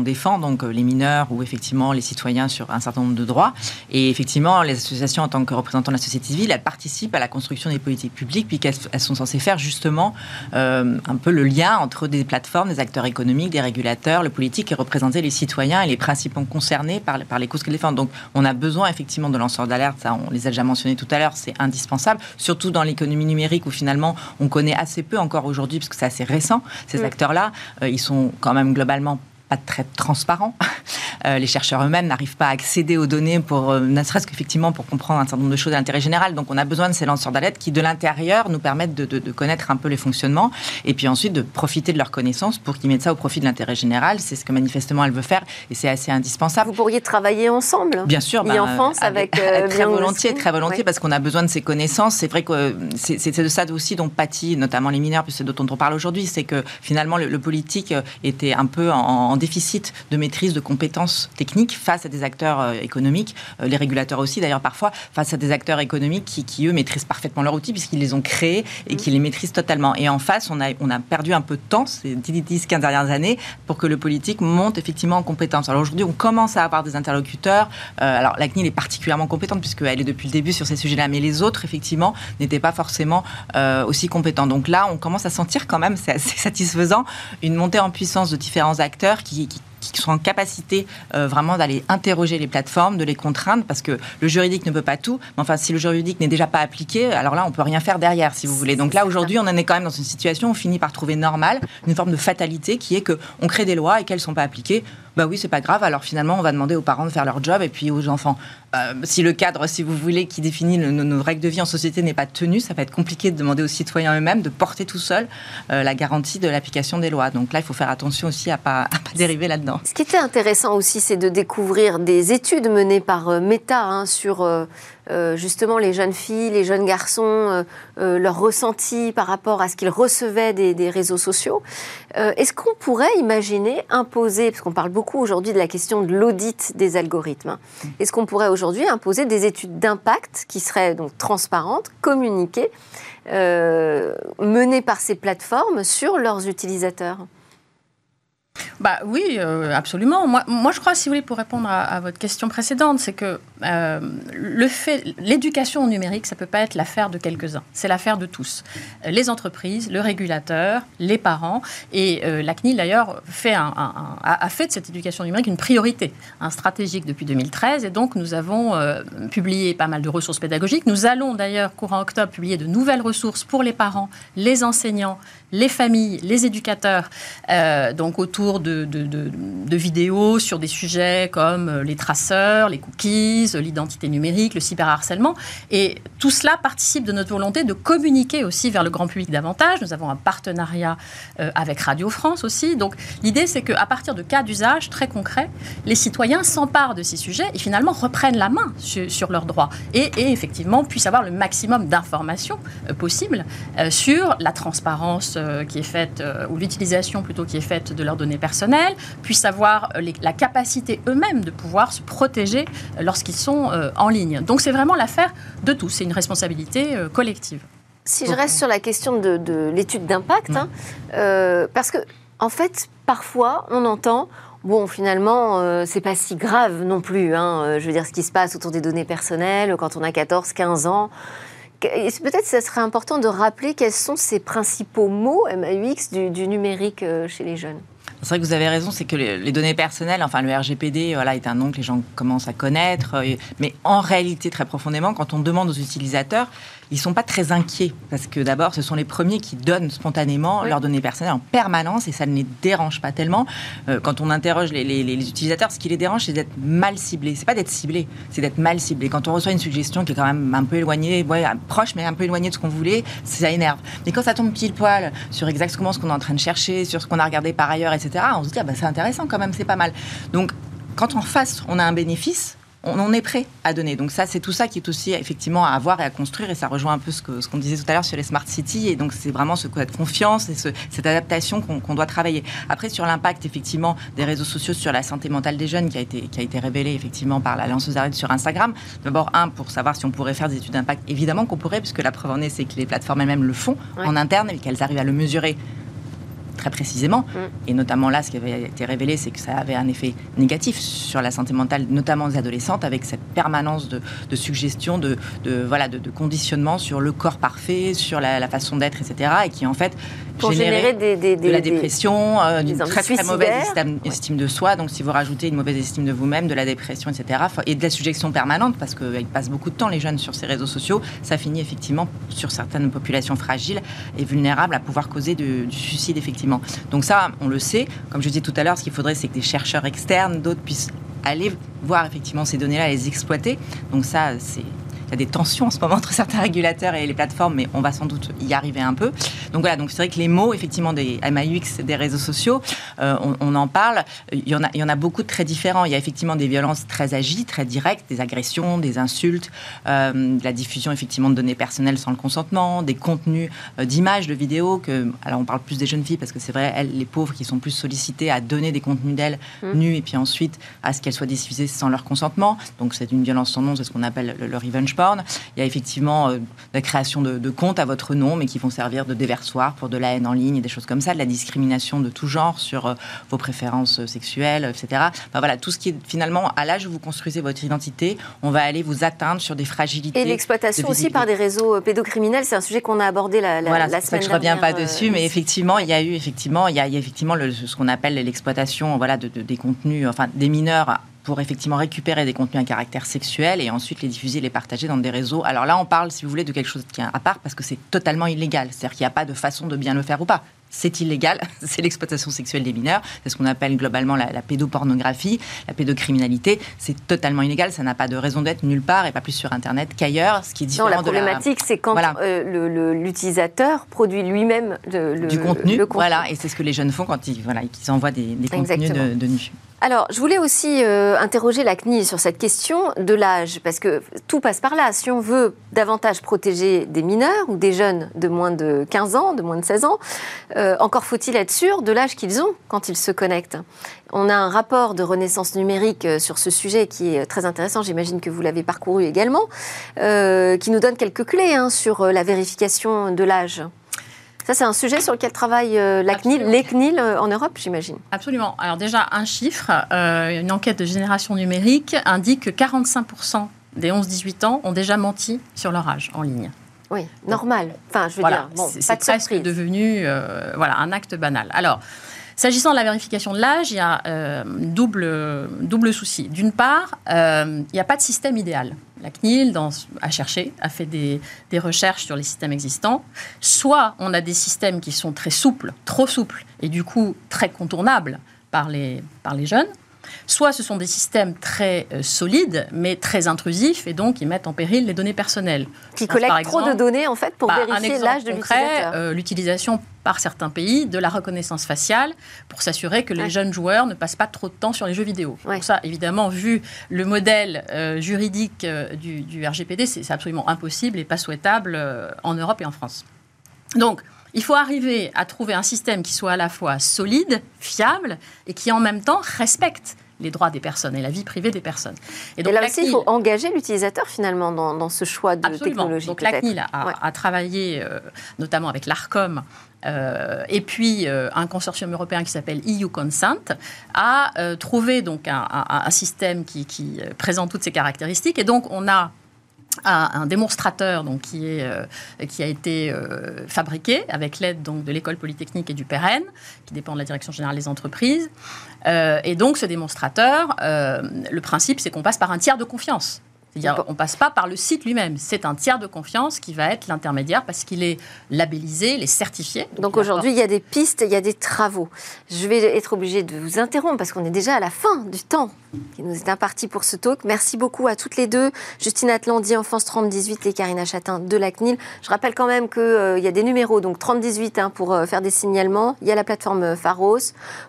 défend, donc euh, les mineurs ou effectivement les citoyens sur un certain nombre de droits. Et effectivement, les associations, en tant que représentants de la société civile, elles participent à la construction des politiques publiques, puis qu'elles sont censées faire justement euh, un peu le lien entre des plateformes, des acteurs économiques, des régulateurs, le politique et représenter les citoyens et les principaux concernés par, par les causes qu'elles défendent. Donc on a besoin effectivement de lanceurs d'alerte, ça on les a déjà mentionnés tout à l'heure, c'est indispensable, surtout dans l'économie numérique où finalement on connaît assez peu encore aujourd'hui, parce que c'est assez récent, ces acteurs-là. Euh, ils sont quand même globalement pas très transparents. Euh, les chercheurs eux-mêmes n'arrivent pas à accéder aux données pour, euh, ne serait-ce qu'effectivement pour comprendre un certain nombre de choses d'intérêt général. Donc on a besoin de ces lanceurs d'alerte qui, de l'intérieur, nous permettent de, connaître un peu les fonctionnements et puis ensuite de profiter de leurs connaissances pour qu'ils mettent ça au profit de l'intérêt général. C'est ce que manifestement elle veut faire et c'est assez indispensable. Vous pourriez travailler ensemble Bien sûr. Ben, en France avec, euh, très volontiers, très volontiers parce qu'on a besoin de ces connaissances. C'est vrai que c'est de ça aussi dont pâtit notamment les mineurs, puisque c'est dont on parle aujourd'hui, c'est que finalement le, politique était un peu en, en déficit de maîtrise de compétences techniques face à des acteurs euh, économiques, euh, les régulateurs aussi d'ailleurs parfois, face à des acteurs économiques qui, qui eux maîtrisent parfaitement leurs outils puisqu'ils les ont créés et mmh. qui les maîtrisent totalement. Et en face, on a, on a perdu un peu de temps, ces 10-15 dernières années, pour que le politique monte effectivement en compétence. Alors aujourd'hui, on commence à avoir des interlocuteurs. Euh, alors la CNIL est particulièrement compétente puisqu'elle est depuis le début sur ces sujets-là, mais les autres, effectivement, n'étaient pas forcément aussi compétents. Donc là, on commence à sentir quand même, c'est assez satisfaisant, une montée en puissance de différents acteurs qui, qui qui sont en capacité euh, vraiment d'aller interroger les plateformes, de les contraindre, parce que le juridique ne peut pas tout. Mais enfin, si le juridique n'est déjà pas appliqué, alors là, on peut rien faire derrière, si vous voulez. Donc là, aujourd'hui, on en est quand même dans une situation où on finit par trouver normal une forme de fatalité qui est que on crée des lois et qu'elles ne sont pas appliquées bah oui, c'est pas grave. Alors finalement, on va demander aux parents de faire leur job et puis aux enfants. Euh, si le cadre, si vous voulez, qui définit nos, règles de vie en société n'est pas tenu, ça va être compliqué de demander aux citoyens eux-mêmes de porter tout seul euh, la garantie de l'application des lois. Donc là, il faut faire attention aussi à pas, pas dériver là-dedans. Ce qui était intéressant aussi, c'est de découvrir des études menées par euh, Meta hein, sur euh, justement les jeunes filles, les jeunes garçons, euh, euh, leur ressenti par rapport à ce qu'ils recevaient des, réseaux sociaux. Est-ce qu'on pourrait imaginer imposer, parce qu'on parle beaucoup aujourd'hui de la question de l'audit des algorithmes, hein, est-ce qu'on pourrait aujourd'hui imposer des études d'impact qui seraient donc transparentes, communiquées, menées par ces plateformes sur leurs utilisateurs? Bah oui, euh, absolument. Moi, je crois, si vous voulez, pour répondre à, votre question précédente, c'est que euh, l'éducation numérique, ça peut pas être l'affaire de quelques-uns. C'est l'affaire de tous. Les entreprises, le régulateur, les parents, et euh, la CNIL d'ailleurs a, fait de cette éducation numérique une priorité, un stratégique depuis 2013. Et donc, nous avons publié pas mal de ressources pédagogiques. Nous allons d'ailleurs courant octobre publier de nouvelles ressources pour les parents, les enseignants, les familles, les éducateurs, donc autour de, vidéos sur des sujets comme euh, les traceurs, les cookies, l'identité numérique, le cyberharcèlement. Et tout cela participe de notre volonté de communiquer aussi vers le grand public davantage. Nous avons un partenariat euh, avec Radio France aussi. Donc l'idée, c'est qu'à partir de cas d'usage très concrets, les citoyens s'emparent de ces sujets et finalement reprennent la main sur, leurs droits et, effectivement puissent avoir le maximum d'informations euh, possibles sur la transparence qui est faite, ou l'utilisation plutôt qui est faite de leurs données personnels, puissent avoir euh, la capacité eux-mêmes de pouvoir se protéger euh, lorsqu'ils sont euh, en ligne. Donc c'est vraiment l'affaire de tous, c'est une responsabilité collective. Si je reste sur la question de, l'étude d'impact, hein, parce que en fait, parfois, on entend bon, finalement, c'est pas si grave non plus. Hein, je veux dire, ce qui se passe autour des données personnelles quand on a 14, 15 ans. Peut-être ce serait important de rappeler quels sont ces principaux mots MAUX du numérique chez les jeunes? C'est vrai que vous avez raison, c'est que les, données personnelles, enfin le RGPD, voilà, est un nom que les gens commencent à connaître, euh, mais en réalité, très profondément, quand on demande aux utilisateurs, ils sont pas très inquiets parce que d'abord, ce sont les premiers qui donnent spontanément leurs données personnelles en permanence et ça ne les dérange pas tellement. Euh, quand on interroge les, utilisateurs, ce qui les dérange, c'est d'être mal ciblé. C'est pas d'être ciblé, c'est d'être mal ciblé. Quand on reçoit une suggestion qui est quand même un peu éloignée, ouais, proche mais un peu éloignée de ce qu'on voulait, ça énerve. Mais quand ça tombe pile poil sur exactement ce qu'on est en train de chercher, sur ce qu'on a regardé par ailleurs, etc., on se dit ah bah c'est intéressant quand même, c'est pas mal. Donc quand en face on a un bénéfice, on, est prêt à donner. Donc ça, c'est tout ça qui est aussi effectivement à avoir et à construire. Et ça rejoint un peu ce qu'on ce qu'on disait tout à l'heure sur les smart cities. Et donc c'est vraiment ce de confiance et cette adaptation qu'on doit travailler. Après, sur l'impact effectivement des réseaux sociaux sur la santé mentale des jeunes qui a été, qui a été révélé effectivement par l'Alliance aux arrêts sur Instagram. D'abord, un, pour savoir si on pourrait faire des études d'impact. Évidemment qu'on pourrait, puisque la preuve en est, c'est que les plateformes elles-mêmes le font en interne et qu'elles arrivent à le mesurer très précisément. Mm. Et notamment là, ce qui avait été révélé, c'est que ça avait un effet négatif sur la santé mentale, notamment des adolescentes, avec cette permanence de, de suggestions, de, de voilà, de, conditionnement sur le corps parfait, sur la, façon d'être, etc. Et qui en fait pour générer des, de la dépression, euh, d'une très très mauvaise estime, de soi. Donc si vous rajoutez une mauvaise estime de vous-même, de la dépression, etc. Et de la suggestion permanente, parce qu'ils passent beaucoup de temps les jeunes sur ces réseaux sociaux, ça finit effectivement sur certaines populations fragiles et vulnérables à pouvoir causer du suicide effectivement. Donc ça, on le sait. Comme je disais tout à l'heure, ce qu'il faudrait, c'est que des chercheurs externes, d'autres puissent aller voir effectivement ces données-là, les exploiter. Donc ça, c'est il y a des tensions en ce moment entre certains régulateurs et les plateformes, mais on va sans doute y arriver un peu. Donc voilà, donc c'est vrai que les mots, effectivement, des MAUX, des réseaux sociaux, euh, on, en parle. Il y en, a, il y en a beaucoup de très différents. Il y a effectivement des violences très agies, très directes, des agressions, des insultes, euh, la diffusion effectivement de données personnelles sans le consentement, des contenus euh, d'images, de vidéos. Que, alors on parle plus des jeunes filles parce que c'est vrai, elles, les pauvres, qui sont plus sollicitées à donner des contenus d'elles mmh. nues et puis ensuite à ce qu'elles soient diffusées sans leur consentement. Donc c'est une violence sans nom, c'est ce qu'on appelle le, le revenge il y a effectivement euh, la création de, comptes à votre nom, mais qui vont servir de déversoir pour de la haine en ligne et des choses comme ça, de la discrimination de tout genre sur euh, vos préférences sexuelles, etc. Enfin, voilà, tout ce qui est finalement, à l'âge où vous construisez votre identité, on va aller vous atteindre sur des fragilités. Et l'exploitation aussi par des réseaux euh, pédocriminels, c'est un sujet qu'on a abordé la, la, voilà, la semaine que je reviens pas dessus, mais effectivement, il y a eu effectivement, il y a, effectivement le, ce qu'on appelle l'exploitation, voilà, de, des contenus, enfin des mineurs pour effectivement récupérer des contenus à caractère sexuel et ensuite les diffuser, les partager dans des réseaux. Alors là, on parle, si vous voulez, de quelque chose qui est à part parce que c'est totalement illégal. C'est-à-dire qu'il n'y a pas de façon de bien le faire ou pas c'est illégal, c'est l'exploitation sexuelle des mineurs, c'est ce qu'on appelle globalement la, pédopornographie, la pédocriminalité, c'est totalement illégal, ça n'a pas de raison d'être nulle part et pas plus sur Internet qu'ailleurs, ce qui est différent non, la problématique, c'est quand euh, l'utilisateur produit lui-même du contenu, voilà, et c'est ce que les jeunes font quand ils, voilà, envoient des, contenus de, de nus. Alors, je voulais aussi euh, interroger la CNIL sur cette question de l'âge, parce que tout passe par là. Si on veut davantage protéger des mineurs ou des jeunes de moins de 15 ans, de moins de 16 ans, euh, encore faut-il être sûr de l'âge qu'ils ont quand ils se connectent. On a un rapport de renaissance numérique euh, sur ce sujet qui est très intéressant, j'imagine que vous l'avez parcouru également, qui nous donne quelques clés hein, sur la vérification de l'âge. Ça, c'est un sujet sur lequel travaille euh, la CNIL, les CNIL euh, en Europe, j'imagine. Absolument. Alors déjà, un chiffre, euh, une enquête de génération numérique indique que 45% des 11-18 ans ont déjà menti sur leur âge en ligne. Oui, normal. Enfin, je veux dire, bon, c'est presque devenu voilà, un acte banal. Alors, S'agissant de la vérification de l'âge, il y a euh, double, double souci. D'une part, il n'y a pas de système idéal la CNIL a cherché, a fait des, recherches sur les systèmes existants. Soit on a des systèmes qui sont très souples, trop souples, et du coup très contournables par les, par les jeunes, soit ce sont des systèmes très euh, solides, mais très intrusifs, et donc ils mettent en péril les données personnelles. Qui collectent trop de données, en fait, pour bah, vérifier l'âge de l'utilisateur. Euh, l'utilisation par certains pays de la reconnaissance faciale pour s'assurer que les jeunes joueurs ne passent pas trop de temps sur les jeux vidéo. Pour ça, évidemment, vu le modèle euh, juridique du, du, RGPD, c'est absolument impossible et pas souhaitable en Europe et en France. Donc, il faut arriver à trouver un système qui soit à la fois solide, fiable et qui en même temps respecte les droits des personnes et la vie privée des personnes. Et, donc, là aussi, il faut engager l'utilisateur finalement dans, ce choix de technologie. Donc la CNIL a, travaillé euh, notamment avec l'ARCOM euh, et puis euh, un consortium européen qui s'appelle EU Consent a trouvé donc un, système qui, qui, présente toutes ces caractéristiques. Et donc on a un démonstrateur donc, qui, est, euh, a été euh, fabriqué avec l'aide de l'école polytechnique et du PEREN, qui dépend de la direction générale des entreprises. Euh, et donc ce démonstrateur, le principe c'est qu'on passe par un tiers de confiance. C'est-à-dire, on passe pas par le site lui-même. C'est un tiers de confiance qui va être l'intermédiaire parce qu'il est labellisé, il est certifié. Donc, aujourd'hui, il y a des pistes, il y a des travaux. Je vais être obligée de vous interrompre parce qu'on est déjà à la fin du temps qui nous est imparti pour ce talk. Merci beaucoup à toutes les deux, Justine Atlandi, Enfance 3018 et Karina Chatin de la CNIL. Je rappelle quand même qu'il euh, y a des numéros, donc 3018 hein, pour euh, faire des signalements. Il y a la plateforme Pharos,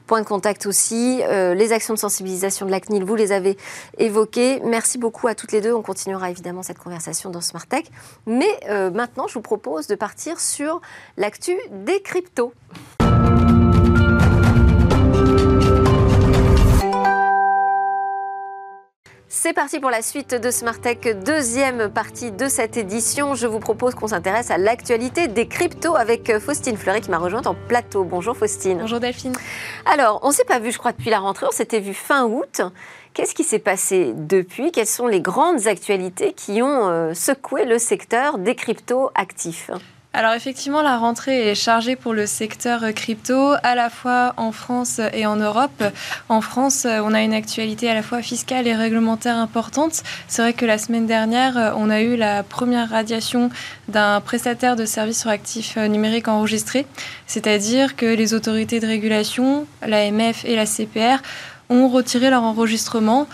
point de contact aussi. Euh, les actions de sensibilisation de la CNIL, vous les avez évoquées. Merci beaucoup à toutes les deux. On continuera évidemment cette conversation dans Smart Tech. Mais maintenant, je vous propose de partir sur l'actu des cryptos. C'est parti pour la suite de Smart Tech, deuxième partie de cette édition. Je vous propose qu'on s'intéresse à l'actualité des cryptos avec Faustine Fleury qui m'a rejointe en plateau. Bonjour Faustine. Bonjour Delphine. Alors, on ne s'est pas vu, je crois, depuis la rentrée. On s'était vu fin août. Qu'est-ce qui s'est passé depuis? Quelles sont les grandes actualités qui ont euh, secoué le secteur des cryptos actifs alors effectivement, la rentrée est chargée pour le secteur crypto, à la fois en France et en Europe. En France, on a une actualité à la fois fiscale et réglementaire importante. C'est vrai que la semaine dernière, on a eu la première radiation d'un prestataire de services sur actifs numériques enregistrés, c'est-à-dire que les autorités de régulation, l'AMF et la CPR, ont retiré leur enregistrement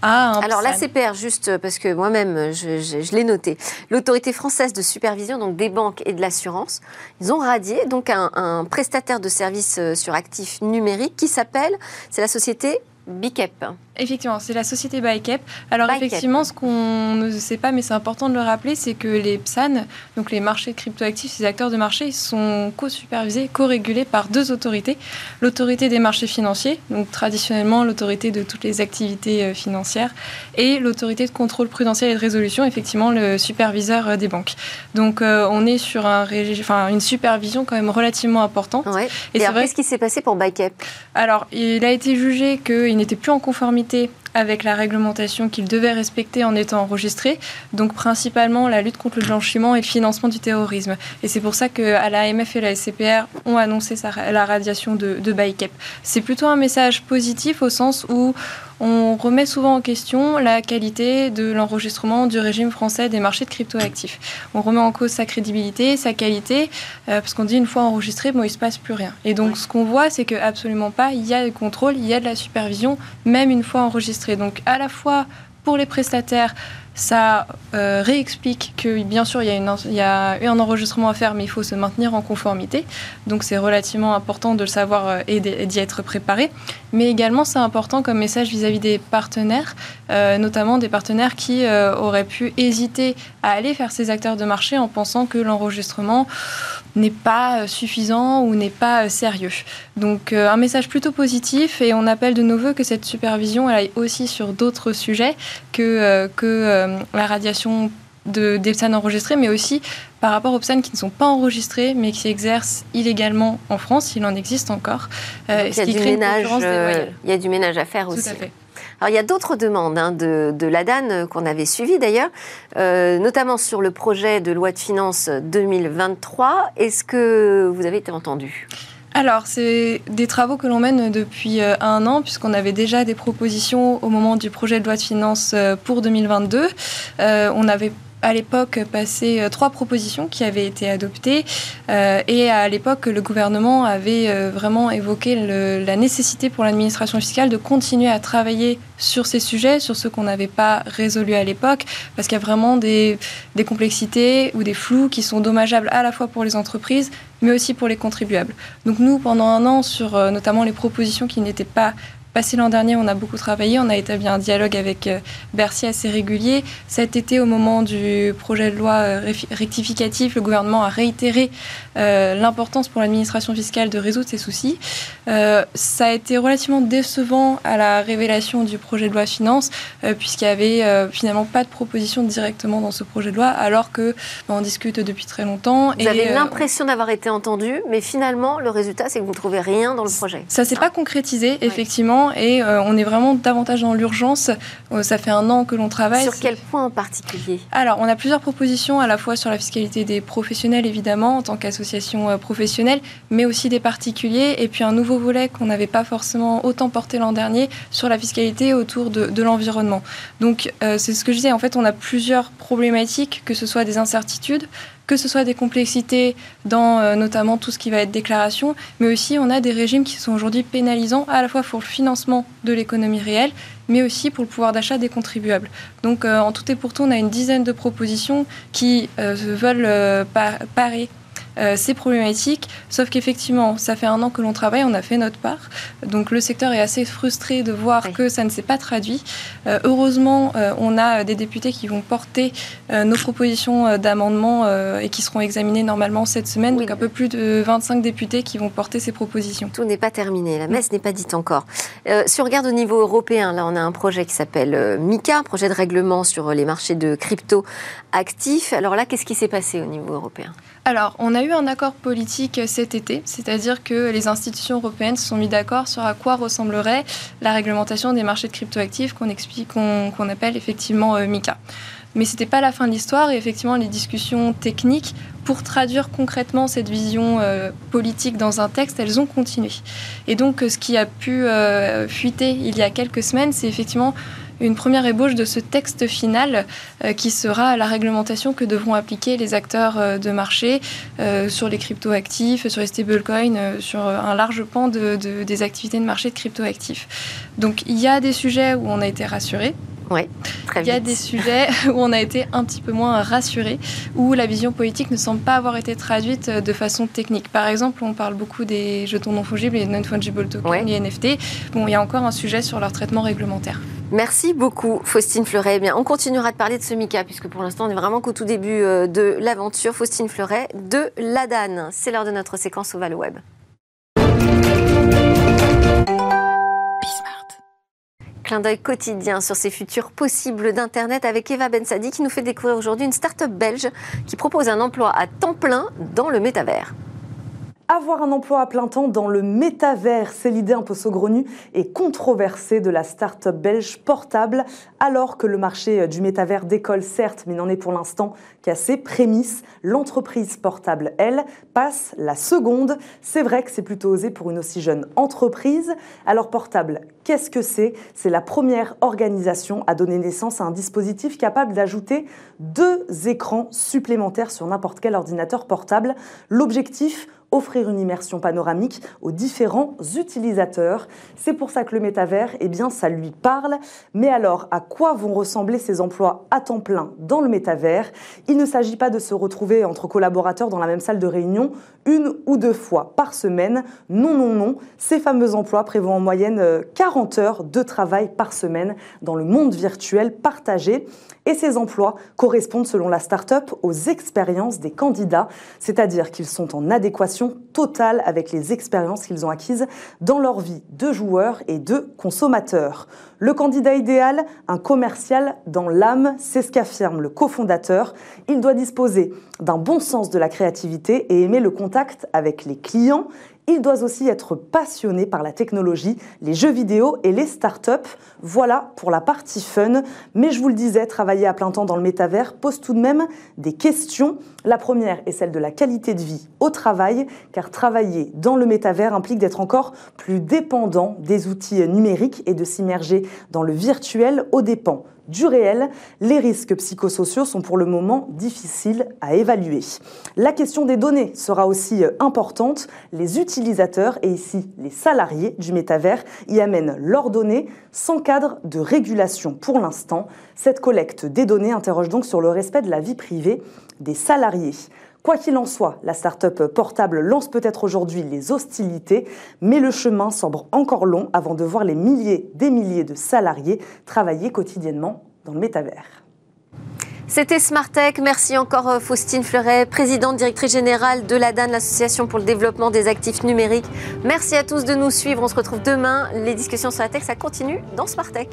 alors la CPR, juste parce que moi-même, je, l'ai noté, l'autorité française de supervision, donc des banques et de l'assurance, ils ont radié donc un, un prestataire de services euh, sur actifs numériques qui s'appelle, c'est la société Bicep. Effectivement, c'est la société ByCap. Alors effectivement, ce qu'on ne sait pas, mais c'est important de le rappeler, c'est que les PSAN, donc les marchés cryptoactifs, ces acteurs de marché, sont co-supervisés, co-régulés par deux autorités. L'autorité des marchés financiers, donc traditionnellement l'autorité de toutes les activités euh, financières, et l'autorité de contrôle prudentiel et de résolution, effectivement le superviseur euh, des banques. Donc euh, on est sur un enfin, une supervision quand même relativement importante. Et, et qu'est-ce qui s'est passé pour ByCap? Alors, il a été jugé qu'il n'était plus en conformité avec la réglementation qu'il devait respecter en étant enregistré, donc principalement la lutte contre le blanchiment et le financement du terrorisme. Et c'est pour ça que l'AMF et la SCPR ont annoncé la radiation de, de C'est plutôt un message positif au sens où on remet souvent en question la qualité de l'enregistrement du régime français des marchés de cryptoactifs. On remet en cause sa crédibilité, sa qualité, euh, parce qu'on dit une fois enregistré, bon, il ne se passe plus rien. Et donc, ce qu'on voit, c'est que absolument pas, il y a des contrôles, il y a de la supervision, même une fois enregistré. Donc, à la fois pour les prestataires, ça euh, réexplique que bien sûr il y, a une, un enregistrement à faire, mais il faut se maintenir en conformité. Donc c'est relativement important de le savoir euh, et d'y être préparé. Mais également c'est important comme message vis-à-vis des partenaires, euh, notamment des partenaires qui auraient pu hésiter à aller faire ces acteurs de marché en pensant que l'enregistrement n'est pas suffisant ou n'est pas sérieux. Donc un message plutôt positif et on appelle de nos voeux que cette supervision elle aille aussi sur d'autres sujets que, que euh, la radiation de, des PSAN enregistrés, mais aussi par rapport aux PSAN qui ne sont pas enregistrés, mais qui exercent illégalement en France, il en existe encore. Euh, il, y a du ménage, euh, il y a du ménage à faire aussi. Alors, il y a d'autres demandes hein, de, de l'ADAN qu'on avait suivies d'ailleurs, notamment sur le projet de loi de finances 2023. Est-ce que vous avez été entendu? Alors, c'est des travaux que l'on mène depuis euh, un an, puisqu'on avait déjà des propositions au moment du projet de loi de finances euh, pour 2022. Euh, on avait à l'époque passé trois propositions qui avaient été adoptées et à l'époque le gouvernement avait vraiment évoqué la nécessité pour l'administration fiscale de continuer à travailler sur ces sujets, sur ceux qu'on n'avait pas résolus à l'époque, parce qu'il y a vraiment des, des complexités ou des flous qui sont dommageables à la fois pour les entreprises mais aussi pour les contribuables. Donc nous, pendant un an, sur euh, notamment les propositions qui n'étaient pas Passé l'an dernier, on a beaucoup travaillé, on a établi un dialogue avec euh, Bercy assez régulier. Cet été, au moment du projet de loi euh, rectificatif, le gouvernement a réitéré euh, l'importance pour l'administration fiscale de résoudre ces soucis. ça a été relativement décevant à la révélation du projet de loi finance, puisqu'il n'y avait finalement pas de proposition directement dans ce projet de loi, alors que on discute depuis très longtemps. Vous avez l'impression d'avoir été entendu, mais finalement, le résultat, c'est que vous ne trouvez rien dans le projet. Ça ne s'est pas concrétisé, effectivement. Et on est vraiment davantage dans l'urgence. ça fait un an que l'on travaille. Sur quel point en particulier? Alors, on a plusieurs propositions, à la fois sur la fiscalité des professionnels, évidemment, en tant qu'association professionnelle, mais aussi des particuliers, et puis un nouveau volet qu'on n'avait pas forcément autant porté l'an dernier sur la fiscalité autour de, de l'environnement. Donc, c'est ce que je disais, en fait, on a plusieurs problématiques, que ce soit des incertitudes, que ce soit des complexités dans euh, notamment tout ce qui va être déclaration, mais aussi on a des régimes qui sont aujourd'hui pénalisants à la fois pour le financement de l'économie réelle, mais aussi pour le pouvoir d'achat des contribuables. Donc euh, en tout et pour tout, on a une dizaine de propositions qui euh, veulent parer euh, c'est problématique. Sauf qu'effectivement, ça fait un an que l'on travaille, on a fait notre part. Donc le secteur est assez frustré de voir que ça ne s'est pas traduit. Euh, heureusement, euh, on a des députés qui vont porter nos propositions d'amendement et qui seront examinées normalement cette semaine. Donc un peu plus de 25 députés qui vont porter ces propositions. Tout n'est pas terminé, la messe n'est pas dite encore. si on regarde au niveau européen, là on a un projet qui s'appelle MICA, projet de règlement sur les marchés de crypto actifs. Alors là, qu'est-ce qui s'est passé au niveau européen? Alors, on a eu un accord politique cet été, c'est-à-dire que les institutions européennes se sont mis d'accord sur à quoi ressemblerait la réglementation des marchés de cryptoactifs qu'on explique, qu'on appelle effectivement euh, MICA. Mais ce n'était pas la fin de l'histoire et effectivement les discussions techniques pour traduire concrètement cette vision euh, politique dans un texte, elles ont continué. Et donc ce qui a pu euh, fuiter il y a quelques semaines, c'est effectivement une première ébauche de ce texte final euh, qui sera la réglementation que devront appliquer les acteurs euh, de marché euh, sur les cryptoactifs, sur les stablecoins, sur un large pan de, des activités de marché de cryptoactifs. Donc il y a des sujets où on a été rassuré, oui, très Il y a des sujets où on a été un petit peu moins rassuré, où la vision politique ne semble pas avoir été traduite de façon technique. Par exemple, on parle beaucoup des jetons non fongibles, les non-fungible tokens, les NFT. Bon, il y a encore un sujet sur leur traitement réglementaire. Merci beaucoup, Faustine Fleuret. Eh bien, on continuera de parler de ce Mika, puisque pour l'instant, on est vraiment qu'au tout début euh, de l'aventure. Faustine Fleuret de l'ADAN. C'est l'heure de notre séquence Oval Web. clin d'œil quotidien sur ces futurs possibles d'Internet avec Eva Bensadi qui nous fait découvrir aujourd'hui une start-up belge qui propose un emploi à temps plein dans le métavers. Avoir un emploi à plein temps dans le métavers, c'est l'idée un peu saugrenue et controversée de la start-up belge Portable, alors que le marché du métavers décolle certes, mais n'en est pour l'instant qu'à ses prémices. L'entreprise Portable, elle, passe la seconde. C'est vrai que c'est plutôt osé pour une aussi jeune entreprise. Alors Portable, qu'est-ce que c'est? C'est la première organisation à donner naissance à un dispositif capable d'ajouter deux écrans supplémentaires sur n'importe quel ordinateur portable. L'objectif offrir une immersion panoramique aux différents utilisateurs. C'est pour ça que le métavers, eh bien, ça lui parle. Mais alors, à quoi vont ressembler ces emplois à temps plein dans le métavers? Il ne s'agit pas de se retrouver entre collaborateurs dans la même salle de réunion une ou deux fois par semaine. Non, non, non. Ces fameux emplois prévoient en moyenne 40 euh, heures de travail par semaine dans le monde virtuel partagé. Et ces emplois correspondent, selon la start-up, aux expériences des candidats, c'est-à-dire qu'ils sont en adéquation totale avec les expériences qu'ils ont acquises dans leur vie de joueurs et de consommateurs. Le candidat idéal, un commercial dans l'âme, c'est ce qu'affirme le cofondateur. Il doit disposer d'un bon sens de la créativité et aimer le contact avec les clients il doit aussi être passionné par la technologie, les jeux vidéo et les startups. Voilà pour la partie fun. Mais je vous le disais, travailler à plein temps dans le métavers pose tout de même des questions. La première est celle de la qualité de vie au travail, car travailler dans le métavers implique d'être encore plus dépendant des outils numériques et de s'immerger dans le virtuel aux dépens du réel, les risques psychosociaux sont pour le moment difficiles à évaluer. La question des données sera aussi euh, importante. Les utilisateurs et ici les salariés du métavers y amènent leurs données sans cadre de régulation pour l'instant. Cette collecte des données interroge donc sur le respect de la vie privée des salariés. Quoi qu'il en soit, la start-up portable lance peut-être aujourd'hui les hostilités, mais le chemin semble encore long avant de voir les milliers des milliers de salariés travailler quotidiennement dans le métavers. C'était Smartech. Merci encore euh, Faustine Fleuret, présidente directrice générale de l'ADAN, l'Association pour le développement des actifs numériques. Merci à tous de nous suivre. On se retrouve demain. Les discussions sur la tech, ça continue dans Smartech.